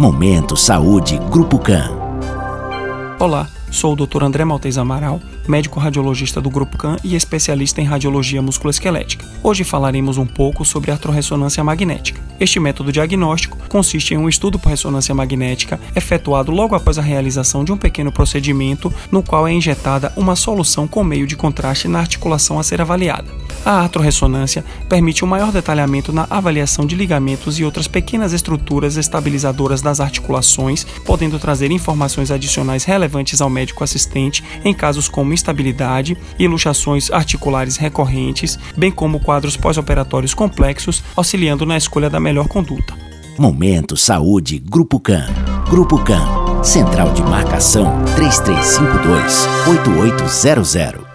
Momento Saúde Grupo CAN. Olá, sou o Dr. André Maltez Amaral, médico radiologista do Grupo CAN e especialista em radiologia musculoesquelética. Hoje falaremos um pouco sobre artrorressonância magnética. Este método diagnóstico consiste em um estudo por ressonância magnética efetuado logo após a realização de um pequeno procedimento no qual é injetada uma solução com meio de contraste na articulação a ser avaliada. A artrorressonância permite um maior detalhamento na avaliação de ligamentos e outras pequenas estruturas estabilizadoras das articulações, podendo trazer informações adicionais relevantes ao médico assistente em casos como instabilidade e luxações articulares recorrentes, bem como quadros pós-operatórios complexos, auxiliando na escolha da melhor conduta. Momento Saúde Grupo CAN. Grupo CAN. Central de Marcação 3352 8800.